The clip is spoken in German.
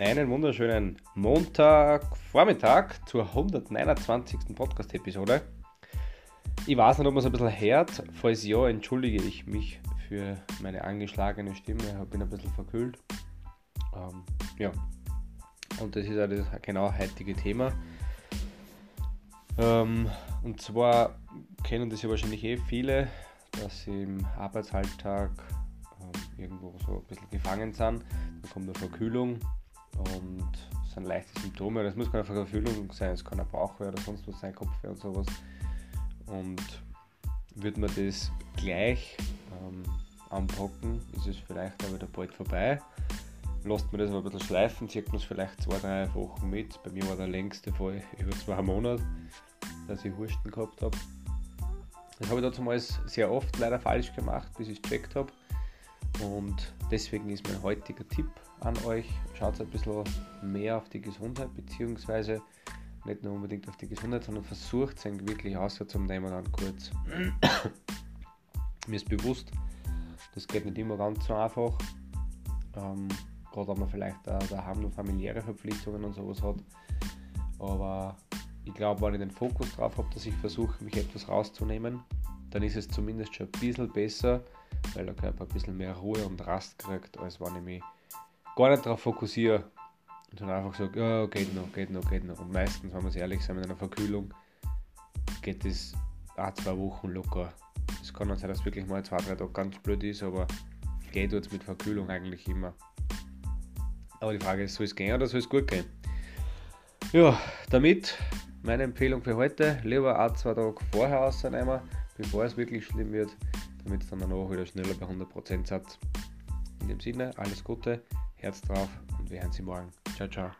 einen wunderschönen Montagvormittag zur 129. Podcast-Episode. Ich weiß nicht, ob man es ein bisschen hört. Falls ja, entschuldige ich mich für meine angeschlagene Stimme. Ich bin ein bisschen verkühlt. Ähm, ja, und das ist auch das genau heutige Thema. Ähm, und zwar kennen das ja wahrscheinlich eh viele, dass sie im Arbeitsalltag ähm, irgendwo so ein bisschen gefangen sind. Dann kommt eine Verkühlung und es sind leichte Symptome. Das muss keine Verkühlung sein, es kann ein Bauchweh oder sonst was sein, Kopfweh und sowas. Und wird man das gleich ähm, anpacken, ist es vielleicht auch wieder bald vorbei. Lasst man das aber ein bisschen schleifen, zieht man es vielleicht zwei, drei Wochen mit. Bei mir war der längste Fall über zwei Monate, dass ich Husten gehabt habe. Das habe ich damals sehr oft leider falsch gemacht, bis ich es gecheckt habe. Und deswegen ist mein heutiger Tipp an euch, schaut ein bisschen mehr auf die Gesundheit, beziehungsweise nicht nur unbedingt auf die Gesundheit, sondern versucht es wirklich auszunehmen dann kurz. Mir ist bewusst, das geht nicht immer ganz so einfach. Ähm, Gerade wenn man vielleicht auch daheim noch familiäre Verpflichtungen und sowas hat. Aber ich glaube, wenn ich den Fokus drauf habe, dass ich versuche, mich etwas rauszunehmen, dann ist es zumindest schon ein bisschen besser, weil der Körper ein bisschen mehr Ruhe und Rast kriegt, als wenn ich mich gar nicht darauf fokussiere und dann einfach sage, ja, geht noch, geht noch, geht noch. Und meistens, wenn wir es ehrlich sind, mit einer Verkühlung geht es ein, zwei Wochen locker. Es kann dann sein, dass wirklich mal zwei, drei Tage ganz blöd ist, aber geht jetzt mit Verkühlung eigentlich immer. Aber die Frage ist, soll es gehen oder soll es gut gehen? Ja, damit meine Empfehlung für heute, lieber ein, zwei Tage vorher rausnehmen, bevor es wirklich schlimm wird, damit es dann danach wieder schneller bei 100% seid. In dem Sinne, alles Gute, Herz drauf und wir hören Sie morgen. Ciao, ciao.